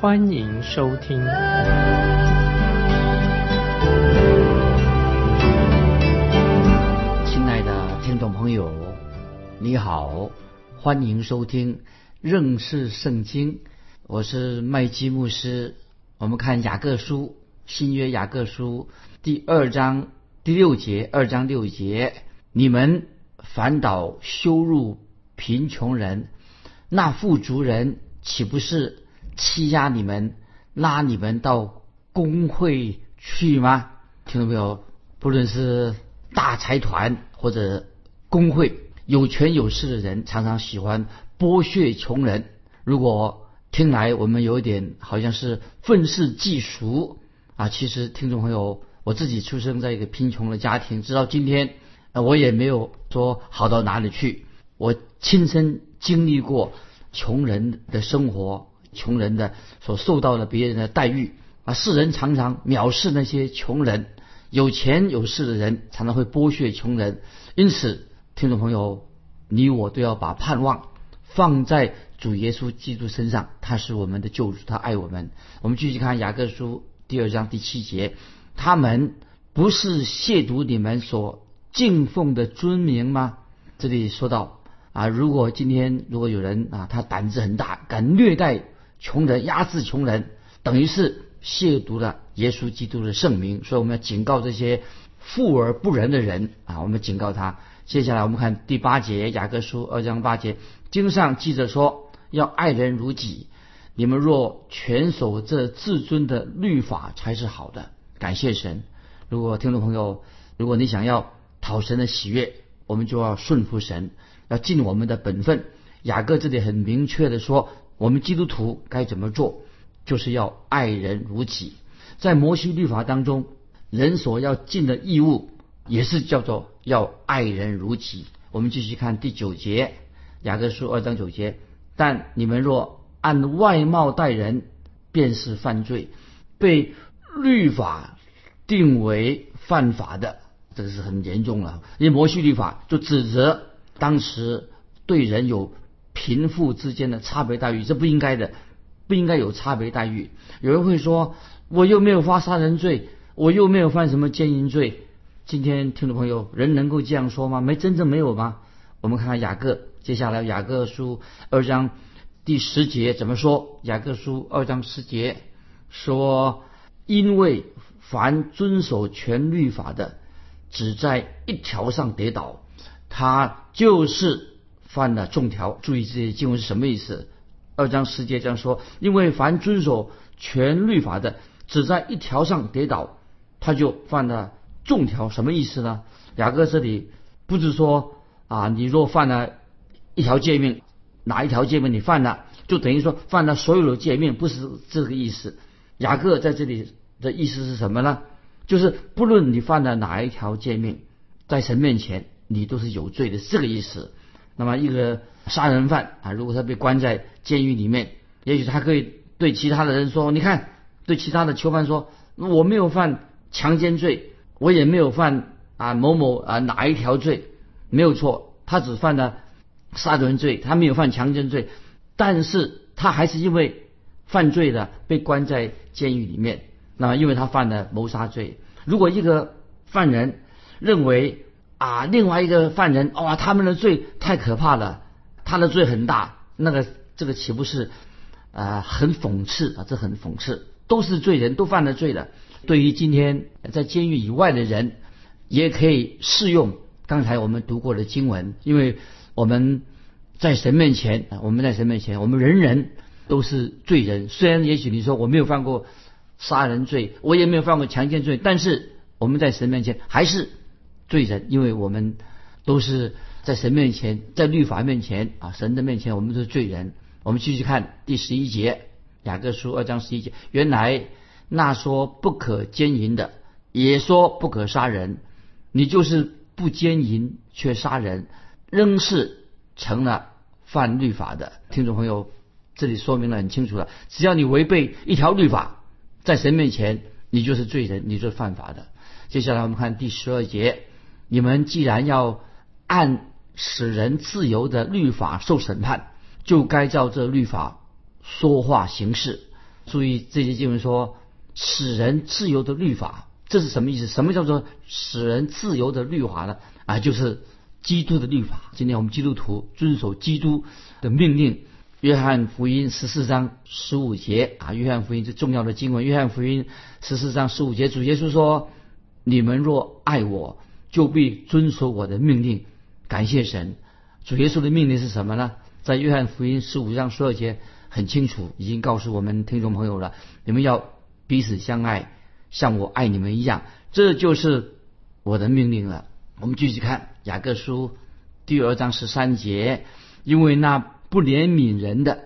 欢迎收听。亲爱的听众朋友，你好，欢迎收听认识圣经。我是麦基牧师。我们看雅各书新约雅各书第二章第六节，二章六节，你们反倒羞辱贫穷人，那富足人岂不是欺压你们，拉你们到工会去吗？听到没有？不论是大财团或者工会，有权有势的人常常喜欢剥削穷人。如果听来我们有一点好像是愤世嫉俗啊，其实听众朋友，我自己出生在一个贫穷的家庭，直到今天，呃，我也没有说好到哪里去。我亲身经历过穷人的生活，穷人的所受到的别人的待遇啊，世人常常藐视那些穷人。有钱有势的人常常会剥削穷人，因此，听众朋友，你我都要把盼望放在主耶稣基督身上，他是我们的救主，他爱我们。我们继续看雅各书第二章第七节，他们不是亵渎你们所敬奉的尊名吗？这里说到啊，如果今天如果有人啊，他胆子很大，敢虐待穷人、压制穷人，等于是。亵渎了耶稣基督的圣名，所以我们要警告这些富而不仁的人啊！我们警告他。接下来我们看第八节，雅各书二章八节，经上记着说，要爱人如己。你们若全守这至尊的律法，才是好的。感谢神。如果听众朋友，如果你想要讨神的喜悦，我们就要顺服神，要尽我们的本分。雅各这里很明确的说，我们基督徒该怎么做。就是要爱人如己，在摩西律法当中，人所要尽的义务也是叫做要爱人如己。我们继续看第九节，雅各书二章九节。但你们若按外貌待人，便是犯罪，被律法定为犯法的，这个是很严重了。因为摩西律法就指责当时对人有贫富之间的差别待遇，这不应该的。不应该有差别待遇。有人会说，我又没有发杀人罪，我又没有犯什么奸淫罪。今天听众朋友，人能够这样说吗？没真正没有吗？我们看看雅各，接下来雅各书二章第十节怎么说？雅各书二章十节说：因为凡遵守全律法的，只在一条上跌倒，他就是犯了众条。注意这些经文是什么意思？二章十节这样说：因为凡遵守全律法的，只在一条上跌倒，他就犯了众条。什么意思呢？雅各这里不是说啊，你若犯了一条诫命，哪一条诫命你犯了，就等于说犯了所有的诫命，不是这个意思。雅各在这里的意思是什么呢？就是不论你犯了哪一条诫命，在神面前你都是有罪的，这个意思。那么一个杀人犯啊，如果他被关在监狱里面，也许他可以对其他的人说：“你看，对其他的囚犯说，我没有犯强奸罪，我也没有犯啊某某啊哪一条罪，没有错，他只犯了杀人罪，他没有犯强奸罪，但是他还是因为犯罪的被关在监狱里面。那么因为他犯了谋杀罪，如果一个犯人认为。啊，另外一个犯人，哇，他们的罪太可怕了，他的罪很大，那个这个岂不是啊很讽刺啊？这很讽刺，都是罪人，都犯了罪的。对于今天在监狱以外的人，也可以适用刚才我们读过的经文，因为我们在神面前，我们在神面前，我们人人都是罪人。虽然也许你说我没有犯过杀人罪，我也没有犯过强奸罪，但是我们在神面前还是。罪人，因为我们都是在神面前，在律法面前啊，神的面前，我们都是罪人。我们继续看第十一节，雅各书二章十一节。原来那说不可奸淫的，也说不可杀人，你就是不奸淫却杀人，仍是成了犯律法的。听众朋友，这里说明了很清楚了，只要你违背一条律法，在神面前你就是罪人，你就是犯法的。接下来我们看第十二节，你们既然要按使人自由的律法受审判，就该照这律法说话行事。注意这些经文说，使人自由的律法，这是什么意思？什么叫做使人自由的律法呢？啊，就是基督的律法。今天我们基督徒遵守基督的命令。约翰福音十四章十五节啊，约翰福音最重要的经文。约翰福音十四章十五节，主耶稣说：“你们若爱我，就必遵守我的命令。”感谢神，主耶稣的命令是什么呢？在约翰福音十五章十二节很清楚，已经告诉我们听众朋友了。你们要彼此相爱，像我爱你们一样，这就是我的命令了。我们继续看雅各书第二章十三节，因为那不怜悯人的，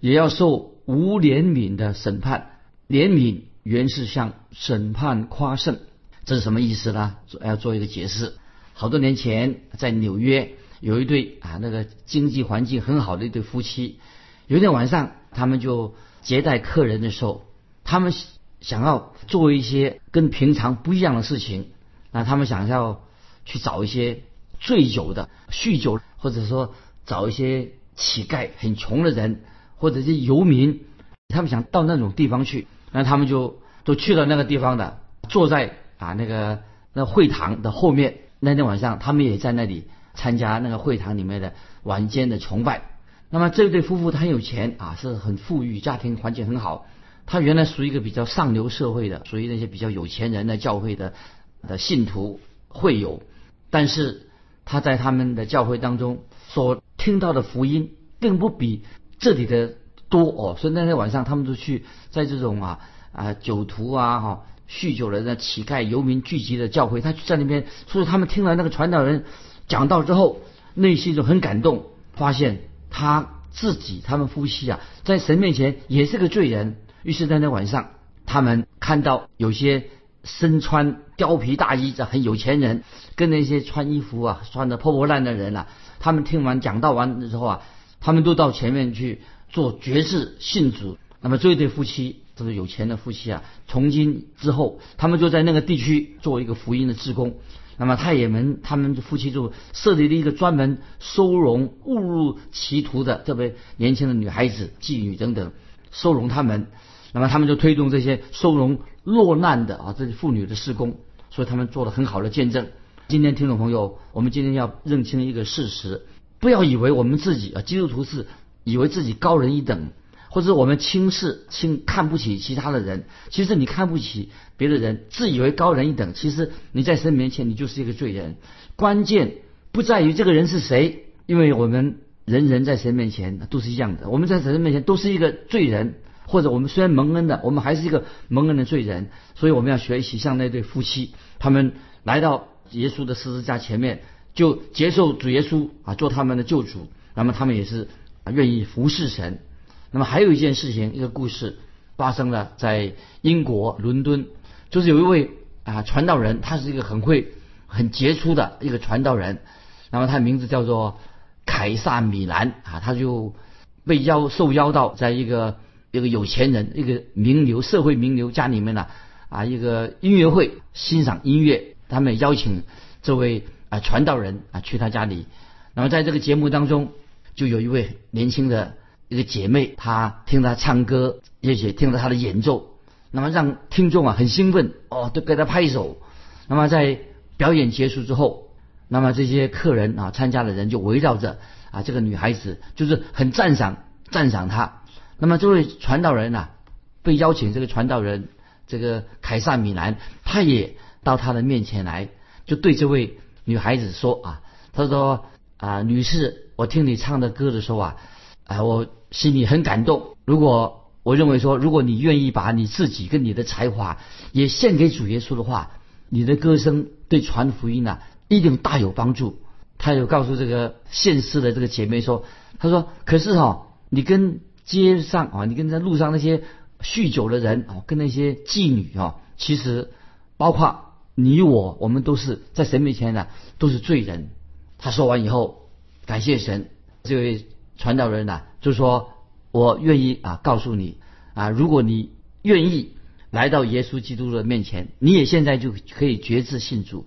也要受无怜悯的审判。怜悯原是向审判夸胜，这是什么意思呢？做要做一个解释。好多年前，在纽约有一对啊，那个经济环境很好的一对夫妻。有一天晚上，他们就接待客人的时候，他们想要做一些跟平常不一样的事情。那他们想要去找一些醉酒的、酗酒，或者说找一些乞丐、很穷的人，或者是游民，他们想到那种地方去。那他们就都去了那个地方的，坐在啊那个那会堂的后面。那天晚上，他们也在那里参加那个会堂里面的晚间的崇拜。那么这对夫妇他很有钱啊，是很富裕，家庭环境很好。他原来属于一个比较上流社会的，属于那些比较有钱人的教会的的信徒会友。但是他在他们的教会当中所听到的福音，并不比这里的多哦。所以那天晚上，他们就去在这种啊啊酒徒啊哈。酗酒人的乞丐、游民聚集的教会，他在那边，所以他们听了那个传道人讲道之后，内心就很感动，发现他自己他们夫妻啊，在神面前也是个罪人。于是，在那晚上，他们看到有些身穿貂皮大衣的很有钱人，跟那些穿衣服啊穿的破破烂的人啊，他们听完讲道完之后啊，他们都到前面去做绝志信主。那么这一对夫妻。这是有钱的夫妻啊！从今之后，他们就在那个地区做一个福音的职工。那么太也门他们夫妻就设立了一个专门收容误入歧途的这位年轻的女孩子、妓女等等，收容他们。那么他们就推动这些收容落难的啊这些妇女的施工，所以他们做了很好的见证。今天听众朋友，我们今天要认清一个事实：不要以为我们自己啊基督徒是以为自己高人一等。或者我们轻视、轻看不起其他的人，其实你看不起别的人，自以为高人一等，其实你在神面前你就是一个罪人。关键不在于这个人是谁，因为我们人人在神面前都是一样的，我们在神面前都是一个罪人，或者我们虽然蒙恩的，我们还是一个蒙恩的罪人。所以我们要学习像那对夫妻，他们来到耶稣的十字架前面，就接受主耶稣啊做他们的救主，那么他们也是愿意服侍神。那么还有一件事情，一个故事发生了在英国伦敦，就是有一位啊传道人，他是一个很会、很杰出的一个传道人。那么他的名字叫做凯撒米兰啊，他就被邀受邀到在一个一个有钱人、一个名流、社会名流家里面呢啊一个音乐会欣赏音乐，他们邀请这位啊传道人啊去他家里。那么在这个节目当中，就有一位年轻的。一个姐妹，她听他唱歌，而且听了他的演奏，那么让听众啊很兴奋哦，都给他拍手。那么在表演结束之后，那么这些客人啊，参加的人就围绕着啊这个女孩子，就是很赞赏赞赏她。那么这位传道人呐，被邀请，这个传道人这个凯撒米兰，他也到他的面前来，就对这位女孩子说啊，他说啊，女士，我听你唱的歌的时候啊。啊，我心里很感动。如果我认为说，如果你愿意把你自己跟你的才华也献给主耶稣的话，你的歌声对传福音啊一定大有帮助。他有告诉这个现世的这个姐妹说，他说：“可是哈，你跟街上啊，你跟在路上那些酗酒的人啊，跟那些妓女啊，其实包括你我，我们都是在神面前呢，都是罪人。他说完以后，感谢神，这位传道人呢，就说：“我愿意啊，告诉你啊，如果你愿意来到耶稣基督的面前，你也现在就可以决志信主，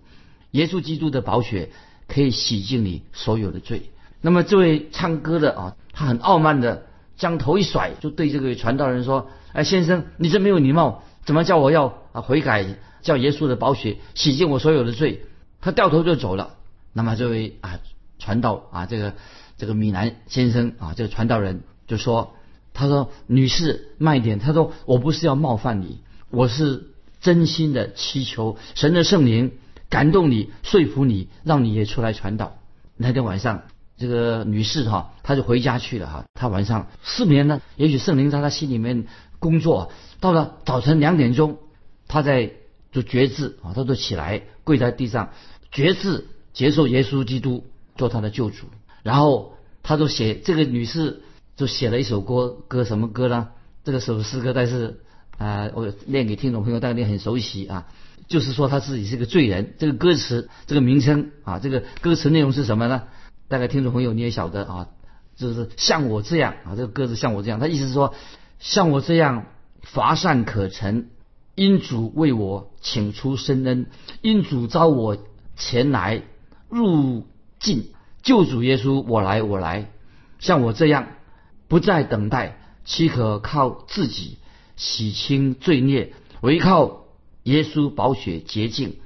耶稣基督的宝血可以洗净你所有的罪。”那么这位唱歌的啊，他很傲慢的将头一甩，就对这个传道人说：“哎，先生，你这没有礼貌，怎么叫我要啊悔改，叫耶稣的宝血洗净我所有的罪？”他掉头就走了。那么这位啊传道啊这个这个米兰先生啊这个传道人就说：“他说女士慢一点，他说我不是要冒犯你，我是真心的祈求神的圣灵感动你，说服你，让你也出来传道。”那天晚上。这个女士哈，她就回家去了哈。她晚上失眠呢，也许圣灵在她心里面工作。到了早晨两点钟，她在做决志啊，她就起来跪在地上决志接受耶稣基督做她的救主。然后她就写这个女士就写了一首歌，歌什么歌呢？这个首诗歌，但是啊，我念给听众朋友，大家很熟悉啊，就是说她自己是个罪人。这个歌词这个名称啊，这个歌词内容是什么呢？大概听众朋友你也晓得啊，就是像我这样啊，这个歌词像我这样，他意思是说，像我这样乏善可陈，因主为我请出深恩，因主召我前来入境，救主耶稣，我来我来，像我这样不再等待，岂可靠自己洗清罪孽，唯靠耶稣宝血洁净，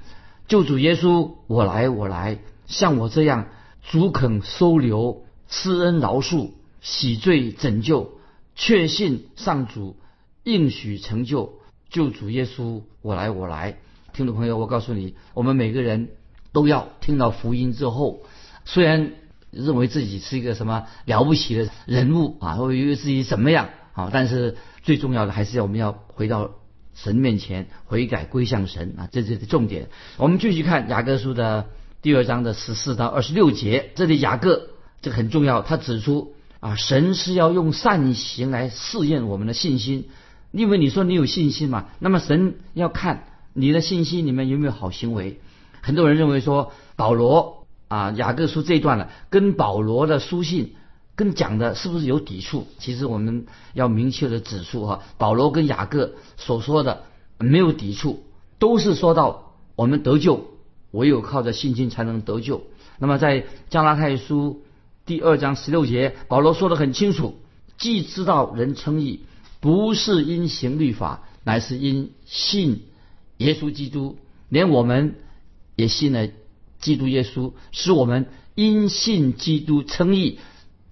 救主耶稣，我来我来，像我这样。主肯收留、施恩饶恕、洗罪拯救，确信上主应许成就救主耶稣，我来我来。听众朋友，我告诉你，我们每个人都要听到福音之后，虽然认为自己是一个什么了不起的人物啊，或以为自己怎么样啊，但是最重要的还是要我们要回到神面前悔改归向神啊，这是重点。我们继续看雅各书的。第二章的十四到二十六节，这里雅各这个很重要，他指出啊，神是要用善行来试验我们的信心，因为你说你有信心嘛，那么神要看你的信心里面有没有好行为。很多人认为说保罗啊雅各书这一段了，跟保罗的书信跟讲的是不是有抵触？其实我们要明确的指出哈，保罗跟雅各所说的没有抵触，都是说到我们得救。唯有靠着信心才能得救。那么在加拉太书第二章十六节，保罗说的很清楚：既知道人称义不是因行律法，乃是因信耶稣基督。连我们也信了基督耶稣，使我们因信基督称义，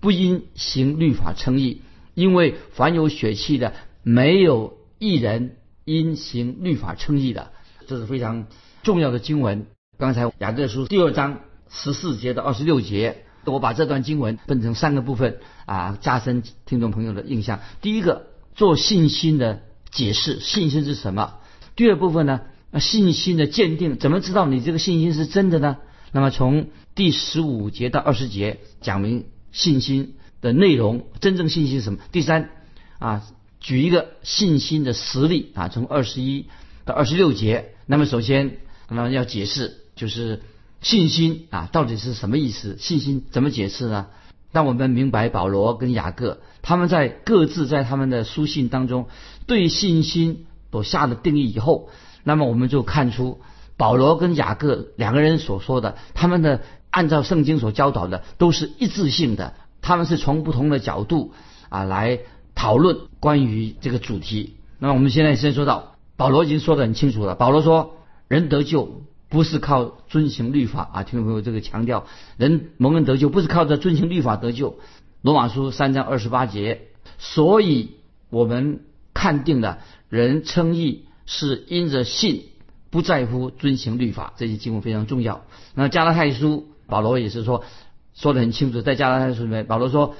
不因行律法称义。因为凡有血气的，没有一人因行律法称义的。这是非常重要的经文。刚才雅各书第二章十四节到二十六节，我把这段经文分成三个部分啊，加深听众朋友的印象。第一个，做信心的解释，信心是什么？第二部分呢，那信心的鉴定，怎么知道你这个信心是真的呢？那么从第十五节到二十节讲明信心的内容，真正信心是什么？第三啊，举一个信心的实例啊，从二十一到二十六节。那么首先，那么要解释。就是信心啊，到底是什么意思？信心怎么解释呢？当我们明白保罗跟雅各他们在各自在他们的书信当中对信心所下的定义以后，那么我们就看出保罗跟雅各两个人所说的，他们的按照圣经所教导的都是一致性的，他们是从不同的角度啊来讨论关于这个主题。那我们现在先说到保罗已经说得很清楚了，保罗说人得救。不是靠遵行律法啊，听众朋友，这个强调人蒙恩得救，不是靠着遵行律法得救。罗马书三章二十八节，所以我们看定了人称义是因着信，不在乎遵行律法。这些经文非常重要。那加拉太书保罗也是说说得很清楚，在加拉太书里面，保罗说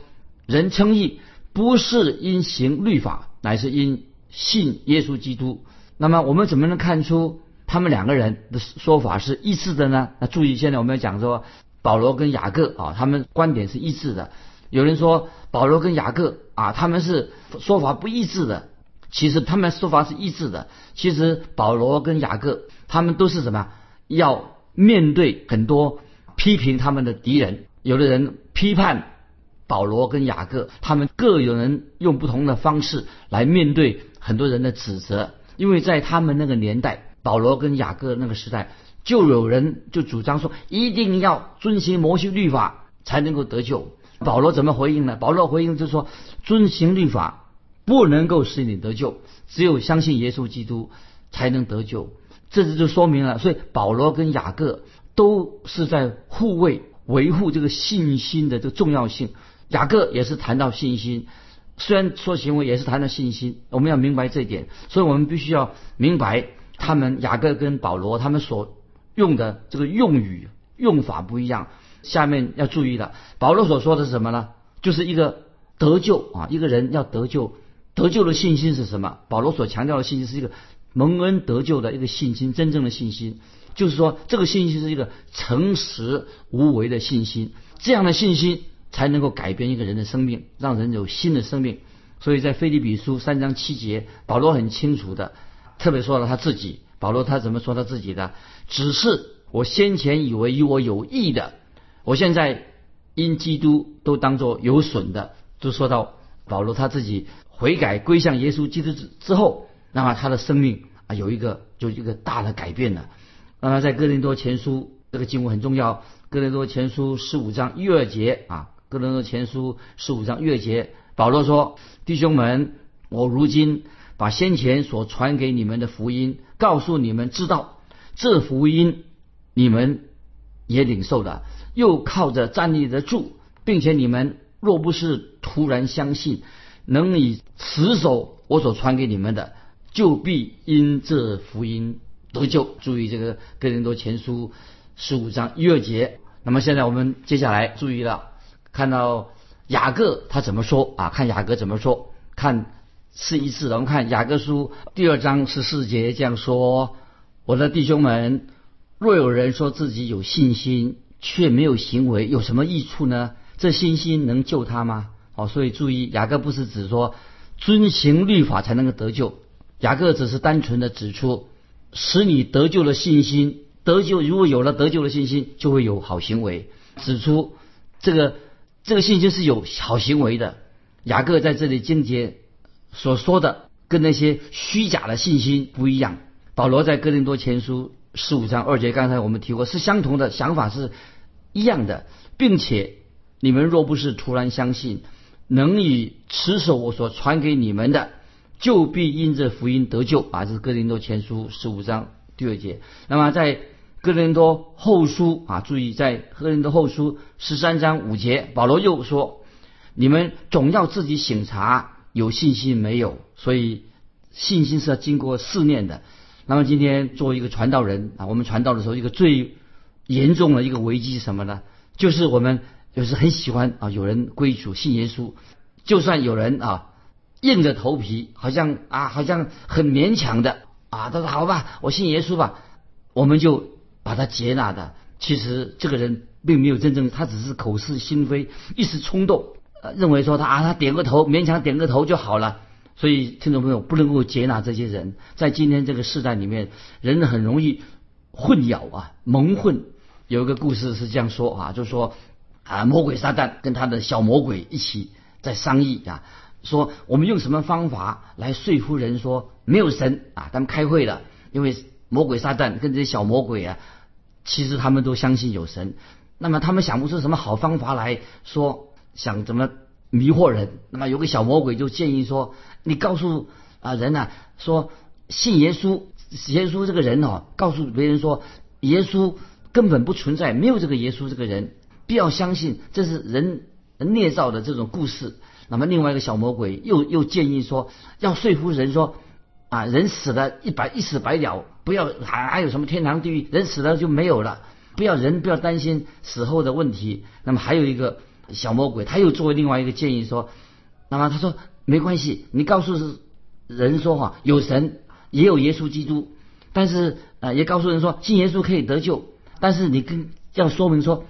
人称义不是因行律法，乃是因信耶稣基督。那么我们怎么能看出？他们两个人的说法是一致的呢？那注意，现在我们要讲说保罗跟雅各啊，他们观点是一致的。有人说保罗跟雅各啊，他们是说法不一致的。其实他们说法是一致的。其实保罗跟雅各他们都是什么？要面对很多批评他们的敌人，有的人批判保罗跟雅各，他们各有人用不同的方式来面对很多人的指责。因为在他们那个年代，保罗跟雅各那个时代，就有人就主张说，一定要遵循摩西律法才能够得救。保罗怎么回应呢？保罗回应就是说，遵循律法不能够使你得救，只有相信耶稣基督才能得救。这就就说明了，所以保罗跟雅各都是在护卫、维护这个信心的这个重要性。雅各也是谈到信心，虽然说行为也是谈到信心，我们要明白这一点。所以我们必须要明白，他们雅各跟保罗他们所用的这个用语用法不一样。下面要注意了，保罗所说的是什么呢？就是一个得救啊，一个人要得救，得救的信心是什么？保罗所强调的信心是一个。蒙恩得救的一个信心，真正的信心，就是说这个信心是一个诚实无为的信心，这样的信心才能够改变一个人的生命，让人有新的生命。所以在腓立比书三章七节，保罗很清楚的，特别说了他自己。保罗他怎么说他自己的？只是我先前以为与我有益的，我现在因基督都当作有损的。就说到保罗他自己悔改归向耶稣基督之之后。那么他的生命啊有一个就一个大的改变了。那么在哥林多前书这个经文很重要，哥林多前书十五章一二节啊，哥林多前书十五章一二节，保罗说：“弟兄们，我如今把先前所传给你们的福音告诉你们知道，这福音你们也领受了，又靠着站立得住，并且你们若不是突然相信，能以持守我所传给你们的。”就必因这福音得救。注意这个哥林多前书十五章一二节。那么现在我们接下来注意了，看到雅各他怎么说。啊？看雅各怎么说？看是一致的。我们看雅各书第二章十四节这样说：“我的弟兄们，若有人说。自己有信心，却没有行为，有什么益处呢？这信心能救他吗？”哦，所以注意，雅各不是指说遵行律法才能够得救。雅各只是单纯的指出，使你得救的信心，得救如果有了得救的信心，就会有好行为。指出这个这个信心是有好行为的。雅各在这里经节所说的，跟那些虚假的信心不一样。保罗在哥林多前书十五章二节，刚才我们提过，是相同的想法是一样的，并且你们若不是突然相信，能以持守我所传给你们的。就必因这福音得救啊！这是哥林多前书十五章第二节。那么在哥林多后书啊，注意在哥林多后书十三章五节，保罗又说：“你们总要自己醒察，有信心没有？所以信心是要经过试炼的。”那么今天作为一个传道人啊，我们传道的时候，一个最严重的一个危机是什么呢？就是我们有时很喜欢啊，有人归主信耶稣，就算有人啊。硬着头皮，好像啊，好像很勉强的啊。他说：“好吧，我信耶稣吧。”我们就把他接纳的。其实这个人并没有真正，他只是口是心非，一时冲动，呃，认为说他啊，他点个头，勉强点个头就好了。所以听众朋友不能够接纳这些人。在今天这个时代里面，人很容易混淆啊，蒙混。有一个故事是这样说啊，就是说啊，魔鬼撒旦跟他的小魔鬼一起在商议啊。说我们用什么方法来说服人说没有神啊？他们开会了，因为魔鬼撒旦跟这些小魔鬼啊，其实他们都相信有神。那么他们想不出什么好方法来说，想怎么迷惑人？那么有个小魔鬼就建议说：你告诉啊人呐，说信耶稣，耶稣这个人哦，告诉别人说耶稣根本不存在，没有这个耶稣这个人，必要相信这是人捏造的这种故事。那么另外一个小魔鬼又又建议说，要说服人说，啊，人死了一百一死百了，不要还还有什么天堂地狱，人死了就没有了，不要人不要担心死后的问题。那么还有一个小魔鬼，他又作为另外一个建议说，那么他说没关系，你告诉人说哈，有神也有耶稣基督，但是啊也告诉人说信耶稣可以得救，但是你跟要说明说，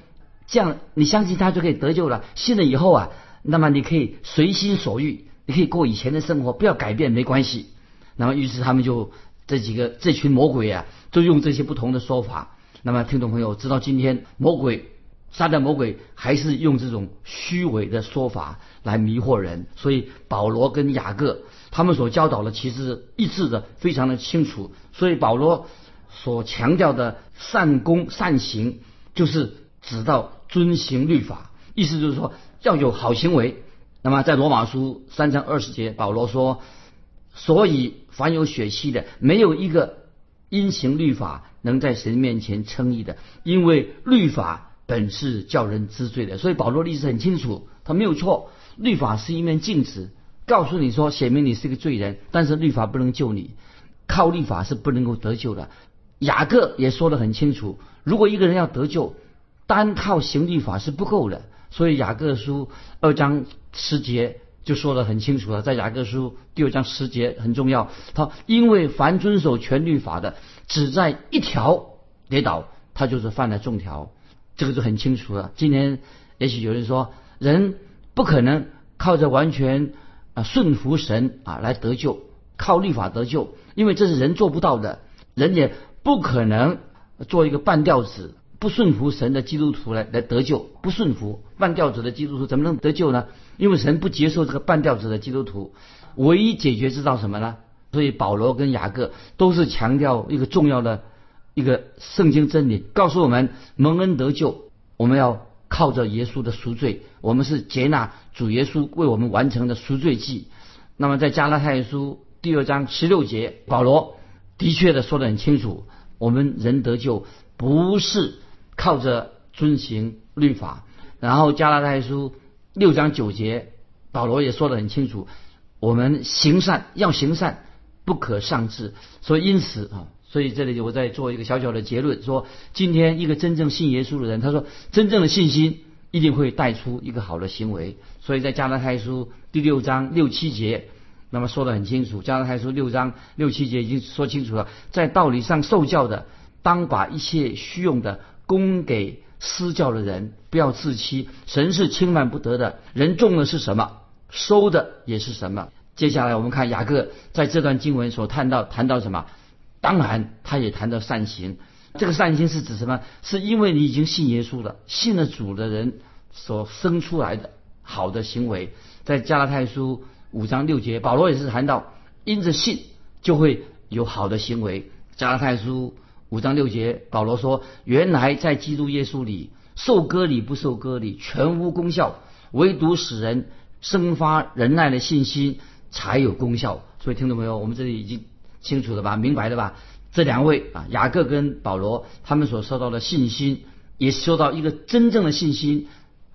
这样你相信他就可以得救了，信了以后啊。那么你可以随心所欲，你可以过以前的生活，不要改变没关系。那么于是他们就这几个这群魔鬼啊，就用这些不同的说法。那么听众朋友知道，今天魔鬼撒旦魔鬼还是用这种虚伪的说法来迷惑人。所以保罗跟雅各他们所教导的其实一致的，非常的清楚。所以保罗所强调的善功善行，就是指到遵行律法，意思就是说要有好行为。那么在罗马书三章二十节，保罗说：“所以凡有血气的，没有一个因行律法能在神面前称义的，因为律法本是叫人知罪的。”所以保罗的意思很清楚，他没有错。律法是一面镜子，告诉你说，写明你是个罪人，但是律法不能救你，靠律法是不能够得救的。雅各也说得很清楚，如果一个人要得救，单靠行律法是不够的。所以雅各书二章十节就说得很清楚了，在雅各书第二章十节很重要。他因为凡遵守全律法的，只在一条跌倒，他就是犯了众条，这个就很清楚了。今天也许有人说，人不可能靠着完全啊顺服神啊来得救，靠律法得救，因为这是人做不到的，人也不可能做一个半吊子。不顺服神的基督徒来来得救，不顺服半吊子的基督徒怎么能得救呢？因为神不接受这个半吊子的基督徒，唯一解决之道什么呢？所以保罗跟雅各都是强调一个重要的一个圣经真理，告诉我们蒙恩得救，我们要靠着耶稣的赎罪，我们是接纳主耶稣为我们完成的赎罪祭。那么在加拉太书第二章十六节，保罗的确的说得很清楚，我们人得救不是。靠着遵行律法，然后加拉太书六章九节，保罗也说得很清楚，我们行善要行善，不可上志。所以因此啊，所以这里我再做一个小小的结论，说今天一个真正信耶稣的人，他说真正的信心一定会带出一个好的行为。所以在加拉太书第六章六七节，那么说得很清楚，加拉太书六章六七节已经说清楚了，在道理上受教的，当把一切虚用的。供给私教的人，不要自欺。神是轻慢不得的，人种的是什么，收的也是什么。接下来我们看雅各在这段经文所谈到谈到什么？当然，他也谈到善行。这个善行是指什么？是因为你已经信耶稣了，信了主的人所生出来的好的行为。在加拉太书五章六节，保罗也是谈到，因着信就会有好的行为。加拉太书。五章六节，保罗说：“原来在基督耶稣里受割礼不受割礼全无功效，唯独使人生发仁爱的信心才有功效。”所以听懂没有？我们这里已经清楚了吧？明白了吧？这两位啊，雅各跟保罗他们所受到的信心，也受到一个真正的信心，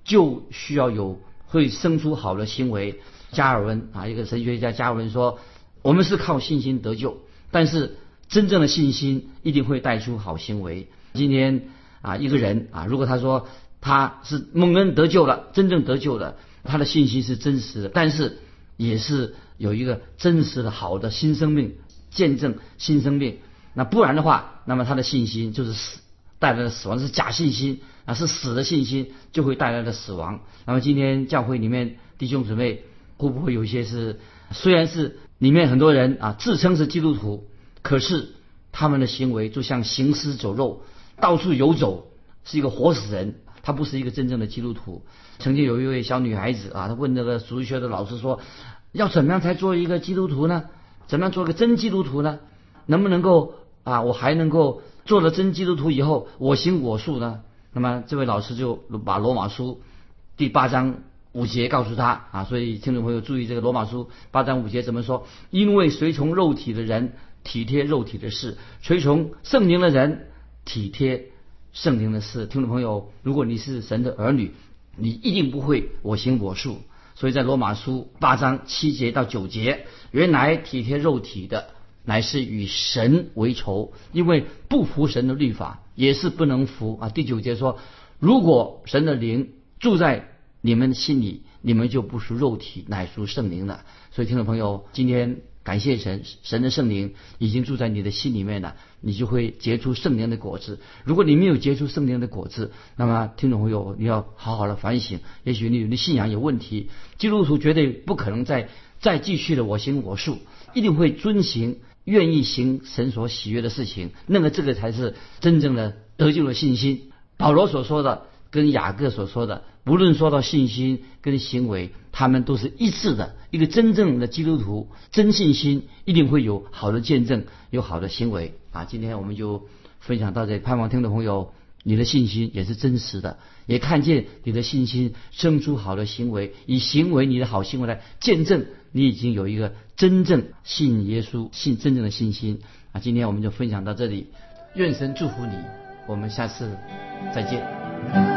就需要有会生出好的行为。加尔文啊，一个神学家加尔文说：“我们是靠信心得救，但是。”真正的信心一定会带出好行为。今天啊，一个人啊，如果他说他是蒙恩得救了，真正得救了，他的信心是真实的，但是也是有一个真实的好的新生命见证新生命。那不然的话，那么他的信心就是死带来的死亡是假信心啊，是死的信心就会带来的死亡。那么今天教会里面弟兄姊妹会不会有一些是虽然是里面很多人啊自称是基督徒？可是他们的行为就像行尸走肉，到处游走，是一个活死人。他不是一个真正的基督徒。曾经有一位小女孩子啊，她问那个主学的老师说：“要怎么样才做一个基督徒呢？怎么样做个真基督徒呢？能不能够啊？我还能够做了真基督徒以后，我行我素呢？”那么这位老师就把罗马书第八章五节告诉他啊。所以听众朋友注意，这个罗马书八章五节怎么说？因为随从肉体的人。体贴肉体的事，随从圣灵的人体贴圣灵的事。听众朋友，如果你是神的儿女，你一定不会我行我素。所以在罗马书八章七节到九节，原来体贴肉体的，乃是与神为仇，因为不服神的律法，也是不能服啊。第九节说，如果神的灵住在你们心里，你们就不属肉体，乃属圣灵了。所以听众朋友，今天。感谢神，神的圣灵已经住在你的心里面了，你就会结出圣灵的果子。如果你没有结出圣灵的果子，那么听众朋友，你要好好的反省，也许你的信仰有问题。基督徒绝对不可能再再继续的我行我素，一定会遵行，愿意行神所喜悦的事情。那么这个才是真正的得救的信心。保罗所说的跟雅各所说的，不论说到信心跟行为，他们都是一致的。一个真正的基督徒，真信心一定会有好的见证，有好的行为啊！今天我们就分享到这里，盼望听的朋友，你的信心也是真实的，也看见你的信心生出好的行为，以行为你的好行为来见证你已经有一个真正信耶稣、信真正的信心啊！今天我们就分享到这里，愿神祝福你，我们下次再见。